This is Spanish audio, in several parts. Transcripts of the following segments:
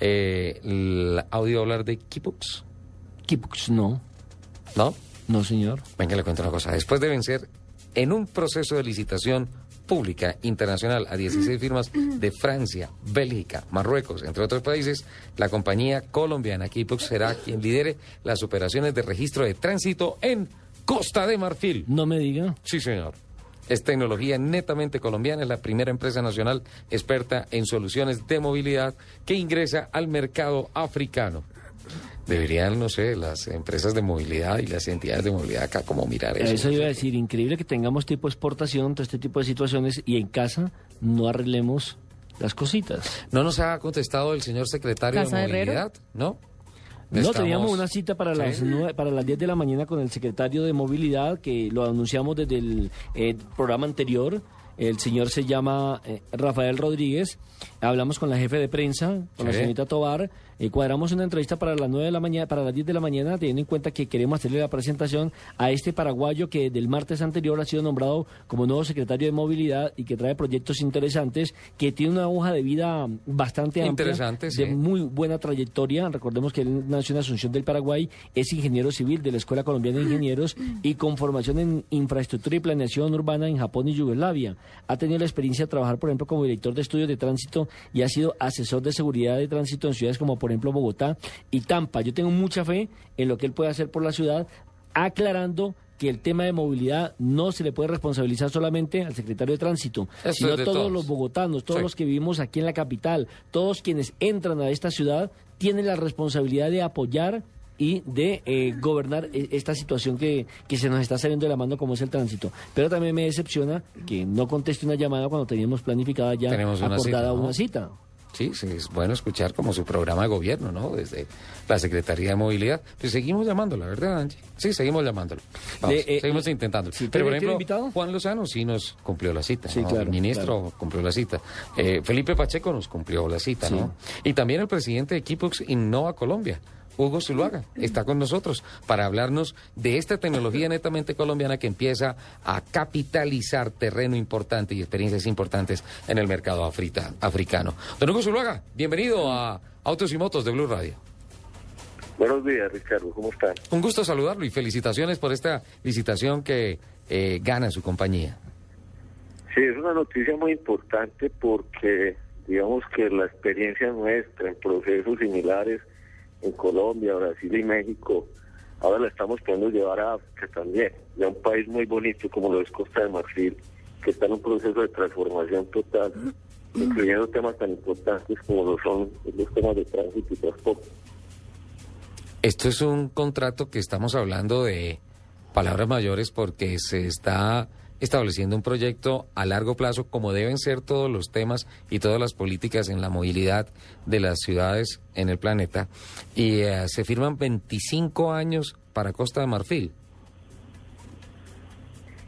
Eh, el audio hablar de Kipux, Kipux, no. ¿no? No, señor. Venga, le cuento una cosa. Después de vencer en un proceso de licitación pública internacional a 16 firmas de Francia, Bélgica, Marruecos, entre otros países, la compañía colombiana Kipux será quien lidere las operaciones de registro de tránsito en Costa de Marfil. No me diga. Sí, señor. Es tecnología netamente colombiana, es la primera empresa nacional experta en soluciones de movilidad que ingresa al mercado africano. Deberían, no sé, las empresas de movilidad y las entidades de movilidad acá como mirar eso. Eso iba a decir, increíble que tengamos tipo exportación, todo este tipo de situaciones y en casa no arreglemos las cositas. ¿No nos ha contestado el señor secretario ¿Casa de Herrero? movilidad? ¿No? No, Estamos- teníamos una cita para las Sí. nueve- para las 10 de la mañana con el secretario de Movilidad, que lo anunciamos desde el eh, programa anterior. El señor se llama eh, Rafael Rodríguez. Hablamos con la jefe de prensa, con la señorita Tobar. Eh, cuadramos una entrevista para las 9 de la mañana, para las 10 de la mañana, teniendo en cuenta que queremos hacerle la presentación a este paraguayo que del martes anterior ha sido nombrado como nuevo secretario de Movilidad y que trae proyectos interesantes, que tiene una hoja de vida bastante amplia, Interesante, de sí. muy buena trayectoria. Recordemos que él nació en Asunción del Paraguay, es ingeniero civil de la Escuela Colombiana de Ingenieros y con formación en infraestructura y planeación urbana en Japón y Yugoslavia. Ha tenido la experiencia de trabajar, por ejemplo, como director de estudios de tránsito y ha sido asesor de seguridad de tránsito en ciudades como, por ejemplo, Bogotá y Tampa. Yo tengo mucha fe en lo que él puede hacer por la ciudad, aclarando que el tema de movilidad no se le puede responsabilizar solamente al secretario de tránsito, sino a todos todos. los bogotanos, todos Sí. los que vivimos aquí en la capital, todos quienes entran a esta ciudad tienen la responsabilidad de apoyar y de eh, gobernar eh, esta situación que, que se nos está saliendo de la mano como es el tránsito. Pero también me decepciona que no conteste una llamada cuando teníamos planificada ya Tenemos una acordada cita, ¿no? una cita. Sí, sí, es bueno escuchar como su programa de gobierno, ¿no? Desde la Secretaría de Movilidad. Pues seguimos llamándola, ¿verdad, Angie? Sí, seguimos llamándola. Vamos, Le- eh, seguimos intentándolo. sí, Pero, por ¿tiene- tiene ejemplo? Juan Lozano sí nos cumplió la cita, Sí, ¿no? claro, El ministro claro. cumplió la cita. Eh, Felipe Pacheco nos cumplió la cita, Sí. ¿no? Y también el presidente de Equipox Innova Colombia. Hugo Zuluaga está con nosotros para hablarnos de esta tecnología netamente colombiana que empieza a capitalizar terreno importante y experiencias importantes en el mercado afrita- africano. Don Hugo Zuluaga, bienvenido a Autos y Motos de Blue Radio. Buenos días, Ricardo, ¿cómo están? Un gusto saludarlo y felicitaciones por esta licitación que eh, gana su compañía. Sí, es una noticia muy importante porque digamos que la experiencia nuestra en procesos similares en Colombia, Brasil y México, ahora la estamos pudiendo llevar a África también, ya un país muy bonito como lo es Costa de Marfil, que está en un proceso de transformación total, incluyendo temas tan importantes como lo son los temas de tránsito y transporte. Esto es un contrato que estamos hablando de palabras mayores porque se está estableciendo un proyecto a largo plazo como deben ser todos los temas y todas las políticas en la movilidad de las ciudades en el planeta y eh, se firman 25 años para Costa de Marfil.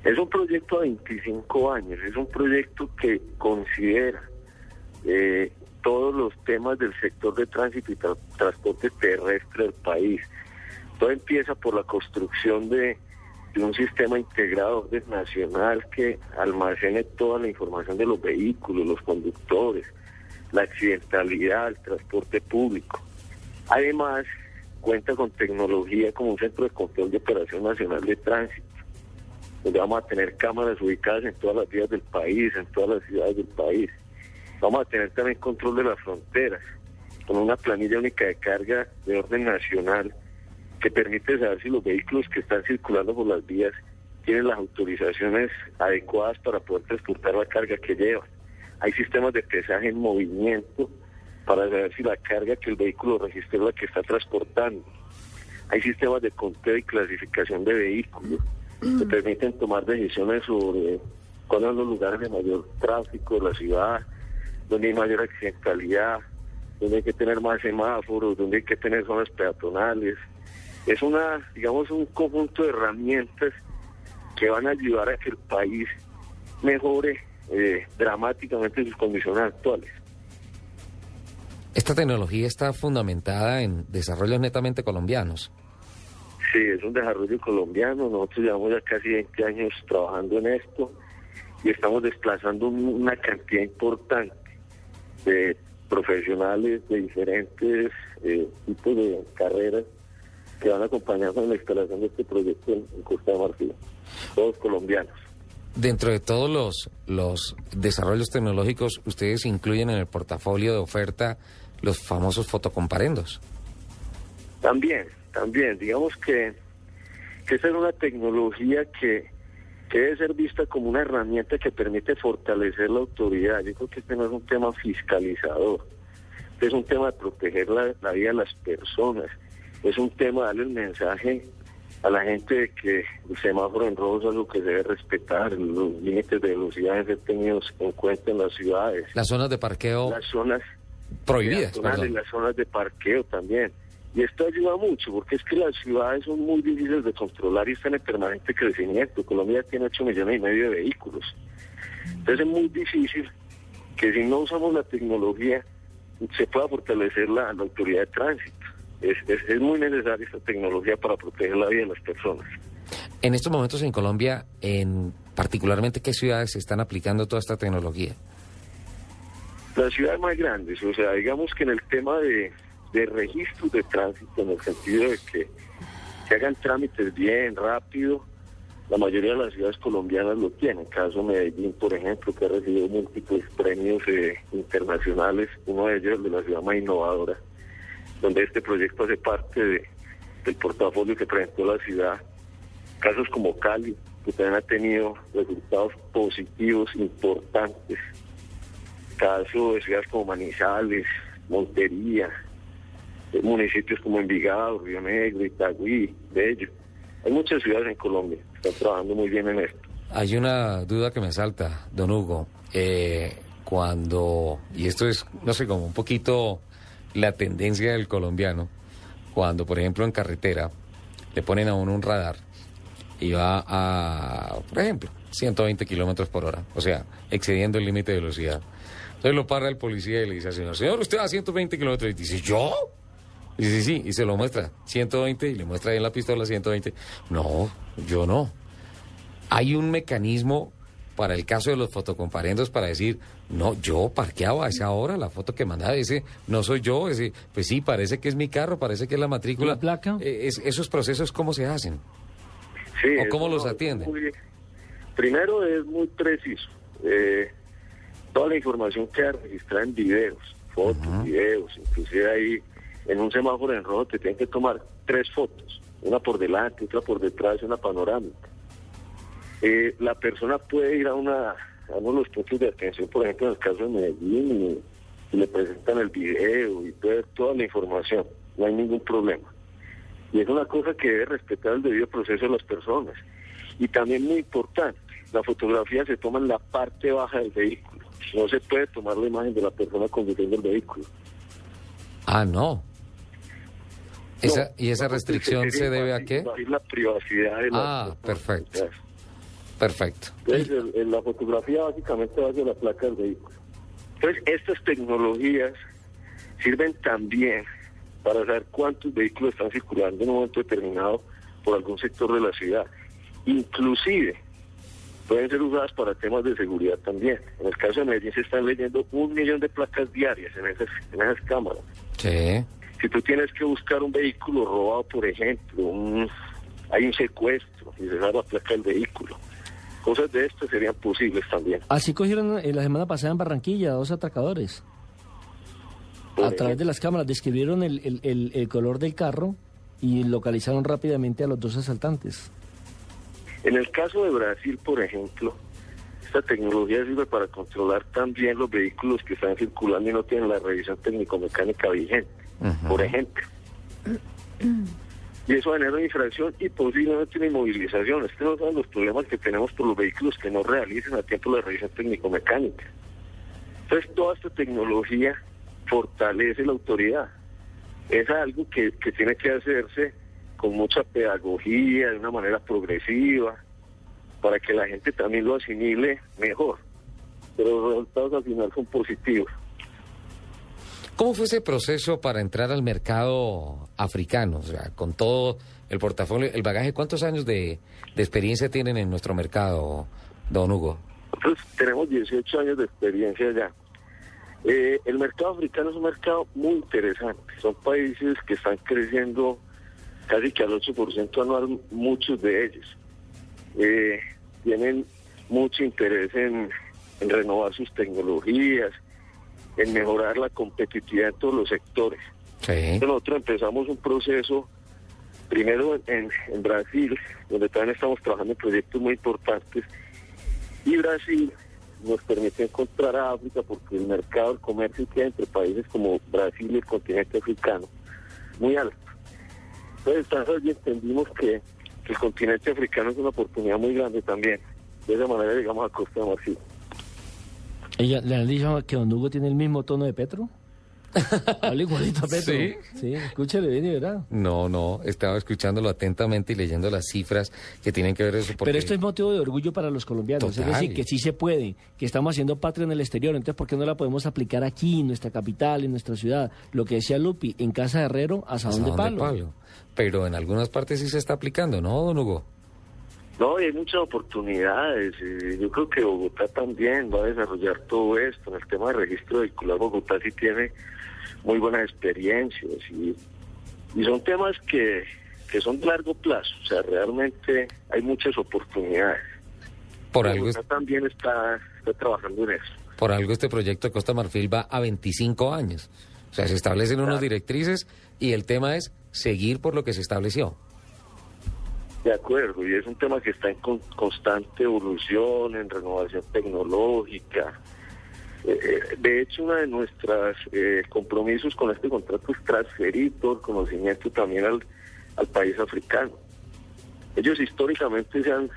Es un proyecto de 25 años, es un proyecto que considera eh, todos los temas del sector de tránsito y tra- transporte terrestre del país. Todo empieza por la construcción de, un sistema integrado de nacional que almacene toda la información de los vehículos, los conductores, la accidentalidad, el transporte público. Además, cuenta con tecnología como un centro de control de operación nacional de tránsito donde vamos a tener cámaras ubicadas en todas las vías del país, en todas las ciudades del país. Vamos a tener también control de las fronteras, con una planilla única de carga de orden nacional que permite saber si los vehículos que están circulando por las vías tienen las autorizaciones adecuadas para poder transportar la carga que llevan. Hay sistemas de pesaje en movimiento para saber si la carga que el vehículo registra es la que está transportando. Hay sistemas de conteo y clasificación de vehículos que permiten tomar decisiones sobre cuáles son los lugares de mayor tráfico de la ciudad, donde hay mayor accidentalidad, donde hay que tener más semáforos, donde hay que tener zonas peatonales. Es una, digamos, un conjunto de herramientas que van a ayudar a que el país mejore eh, dramáticamente sus condiciones actuales. Esta tecnología está fundamentada en desarrollos netamente colombianos. Sí, es un desarrollo colombiano. Nosotros llevamos ya casi 20 años trabajando en esto y estamos desplazando un- una cantidad importante de profesionales de diferentes eh, tipos de carreras que van a acompañarnos en la instalación de este proyecto en, Costa de Marfil, todos colombianos. Dentro de todos los, los desarrollos tecnológicos, ustedes incluyen en el portafolio de oferta los famosos fotocomparendos. También, también. Digamos que, que esa es una tecnología que, que debe ser vista como una herramienta que permite fortalecer la autoridad. Yo creo que este no es un tema fiscalizador, este es un tema de proteger la, la vida de las personas, es un tema darle el mensaje a la gente de que el semáforo en rojo es algo que debe respetar, los límites de velocidad deben ser tenidos en cuenta en las ciudades. Las zonas de parqueo. Las zonas prohibidas. Las zonas de parqueo también. Y esto ayuda mucho, porque es que las ciudades son muy difíciles de controlar y están en permanente crecimiento. Colombia tiene 8 millones y medio de vehículos. Entonces es muy difícil que si no usamos la tecnología se pueda fortalecer la, autoridad de tránsito. Es, es, muy necesaria esta tecnología para proteger la vida de las personas. En estos momentos en Colombia, en particularmente, ¿qué ciudades se están aplicando toda esta tecnología? Las ciudades más grandes, o sea, digamos que en el tema de, de registros de tránsito, en el sentido de que se hagan trámites bien, rápido, la mayoría de las ciudades colombianas lo tienen. Caso Medellín, por ejemplo, que ha recibido múltiples premios eh, internacionales, uno de ellos de la ciudad más innovadora, donde este proyecto hace parte del portafolio que presentó la ciudad. Casos como Cali, que también ha tenido resultados positivos importantes. Casos de ciudades como Manizales, Montería, municipios como Envigado, Río Negro, Itagüí, Bello. Hay muchas ciudades en Colombia que están trabajando muy bien en esto. Hay una duda que me salta, don Hugo. Eh, cuando, y esto es, no sé, como un poquito la tendencia del colombiano, cuando, por ejemplo, en carretera le ponen a uno un radar y va a, por ejemplo, 120 kilómetros por hora, o sea, excediendo el límite de velocidad. Entonces lo para el policía y le dice al señor, señor, usted va a 120 kilómetros. Y dice, ¿yo? Y dice, sí, y se lo muestra, 120, y le muestra ahí en la pistola 120. No, yo no. Hay un mecanismo para el caso de los fotocomparendos para decir, no, yo parqueaba a esa hora, la foto que mandaba dice, no soy yo, ese, pues sí, parece que es mi carro, parece que es la matrícula. ¿La placa? Eh, esos procesos, ¿cómo se hacen? Sí, ¿O cómo los atienden? primero es muy preciso. Eh, toda la información queda registrada en videos, fotos, videos, inclusive ahí en un semáforo en rojo te tienen que tomar tres fotos, una por delante, otra por detrás, una panorámica. Eh, la persona puede ir a una a uno de los puntos de atención, por ejemplo en el caso de Medellín, y, le presentan el video y toda la información, no hay ningún problema. Y es una cosa que debe respetar el debido proceso de las personas. Y también muy importante, la fotografía se toma en la parte baja del vehículo. No se puede tomar la imagen de la persona conduciendo el vehículo. Ah, no. Esa, ¿Y esa restricción se debe a qué? La privacidad de Ah, perfecto. Perfecto. Entonces, la fotografía básicamente va hacia la placa del vehículo. Entonces, estas tecnologías sirven también para saber cuántos vehículos están circulando en un momento determinado por algún sector de la ciudad. Inclusive, pueden ser usadas para temas de seguridad también. En el caso de Medellín se están leyendo un millón de placas diarias en esas, en esas cámaras. Sí. Si tú tienes que buscar un vehículo robado, por ejemplo, un, hay un secuestro y se da la placa del vehículo. Cosas de estas serían posibles también. Así cogieron eh, la semana pasada en Barranquilla dos atracadores. a través de las cámaras describieron el, el, el color del carro y localizaron rápidamente a los dos asaltantes. En el caso de Brasil, por ejemplo, esta tecnología sirve para controlar también los vehículos que están circulando y no tienen la revisión técnico-mecánica vigente, por ejemplo. Y eso genera infracción y posiblemente una inmovilización. Este no son los problemas que tenemos por los vehículos que no realicen a tiempo la revisión técnico-mecánica. Entonces, toda esta tecnología fortalece la autoridad. Es algo que, que tiene que hacerse con mucha pedagogía, de una manera progresiva, para que la gente también lo asimile mejor. Pero los resultados al final son positivos. ¿Cómo fue ese proceso para entrar al mercado africano? O sea, con todo el portafolio, el bagaje, ¿cuántos años de, experiencia tienen en nuestro mercado, don Hugo? Nosotros tenemos 18 años de experiencia ya. Eh, el mercado africano es un mercado muy interesante. Son países que están creciendo casi que al 8% anual, muchos de ellos. Eh, tienen mucho interés en renovar sus tecnologías, en mejorar la competitividad en todos los sectores. Sí. Nosotros empezamos un proceso primero en, en Brasil, donde también estamos trabajando en proyectos muy importantes, y Brasil nos permite encontrar a África porque el mercado del comercio queda entre países como Brasil y el continente africano muy alto. Entonces, entonces entendimos que, que el continente africano es una oportunidad muy grande también. De esa manera llegamos a Costa de Marfil. Ella, ¿Le han dicho que Don Hugo tiene el mismo tono de Petro? Habla igualito a Petro. ¿Sí? Sí, escúchale bien y verá. No, no, estaba escuchándolo atentamente y leyendo las cifras que tienen que ver eso. Porque... Pero esto es motivo de orgullo para los colombianos. Total. Es decir, que sí se puede, que estamos haciendo patria en el exterior. Entonces, ¿por qué no la podemos aplicar aquí, en nuestra capital, en nuestra ciudad? Lo que decía Lupi, en Casa de Herrero, asadón de Asadón palo. Pero en algunas partes sí se está aplicando, ¿no, don Hugo? No, hay muchas oportunidades. y yo creo que Bogotá también va a desarrollar todo esto. En el tema de registro vehicular, Bogotá sí tiene muy buenas experiencias y, y son temas que, que son de largo plazo. O sea, realmente hay muchas oportunidades. Por algo, Bogotá también está, está trabajando en eso. por algo este proyecto de Costa Marfil va a 25 años. O sea, se establecen unas Claro. directrices y el tema es seguir por lo que se estableció. De acuerdo, y es un tema que está en con- constante evolución, en renovación tecnológica. Eh, eh, de hecho, uno de nuestros compromisos con este contrato es transferir todo el conocimiento también al, al país africano. Ellos históricamente se han,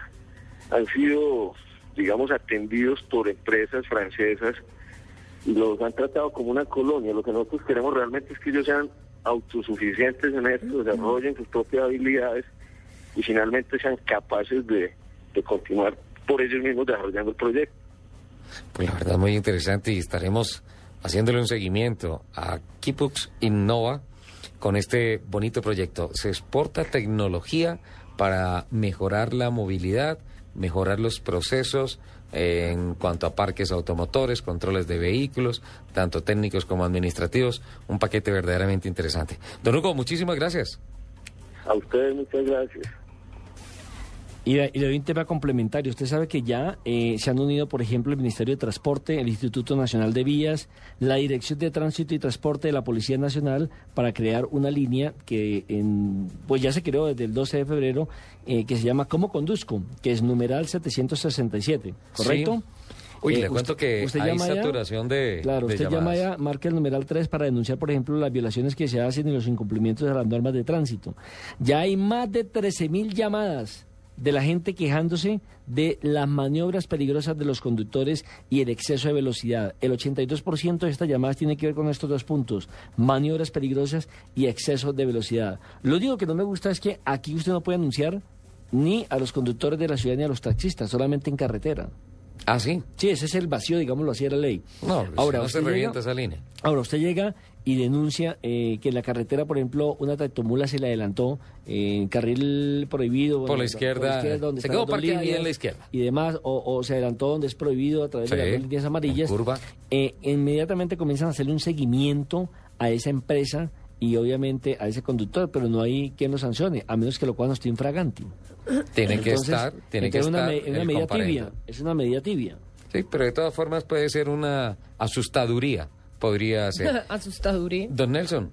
han sido, digamos, atendidos por empresas francesas y los han tratado como una colonia. Lo que nosotros queremos realmente es que ellos sean autosuficientes en esto, desarrollen sus propias habilidades y finalmente sean capaces de, de continuar por ellos mismos desarrollando el proyecto. Pues la verdad muy interesante y estaremos haciéndole un seguimiento a Kipux Innova con este bonito proyecto. Se exporta tecnología para mejorar la movilidad, mejorar los procesos eh, en cuanto a parques automotores, controles de vehículos, tanto técnicos como administrativos. Un paquete verdaderamente interesante. Don Hugo, muchísimas gracias. A ustedes muchas gracias. Y, y le doy un tema complementario. Usted sabe que ya eh, se han unido, por ejemplo, el Ministerio de Transporte, el Instituto Nacional de Vías, la Dirección de Tránsito y Transporte de la Policía Nacional para crear una línea que en, pues ya se creó desde el 12 de febrero, eh, que se llama ¿Cómo conduzco? que es numeral 767, ¿correcto? Uy, Eh, le cuento usted- que usted hay ya- saturación de Claro, de usted llama ya, marca el numeral 3 para denunciar, por ejemplo, las violaciones que se hacen y los incumplimientos de las normas de tránsito. Ya hay más de 13 mil llamadas de la gente quejándose de las maniobras peligrosas de los conductores y el exceso de velocidad. El 82% de estas llamadas tiene que ver con estos dos puntos, maniobras peligrosas y exceso de velocidad. Lo único que no me gusta es que aquí usted no puede anunciar ni a los conductores de la ciudad ni a los taxistas, solamente en carretera. Ah, sí. Sí, ese es el vacío, digámoslo así, de la ley. No, Ahora, no se llega- revienta esa línea. Ahora, usted llega y denuncia eh, que en la carretera, por ejemplo, una tractomula se le adelantó en carril prohibido. Por la izquierda, donde se quedó las parqueada en la izquierda. Y demás, o, o se adelantó donde es prohibido a través de Sí, las dos líneas amarillas. en curva. Eh, inmediatamente comienzan a hacerle un seguimiento a esa empresa y obviamente a ese conductor, pero no hay quien lo sancione, a menos que lo cual no esté infraganti. Tiene que estar, tiene que una, estar una medida comparendo. tibia, es una medida tibia. Sí, pero de todas formas puede ser una asustaduría, podría ser. Asustaduría. Don Nelson,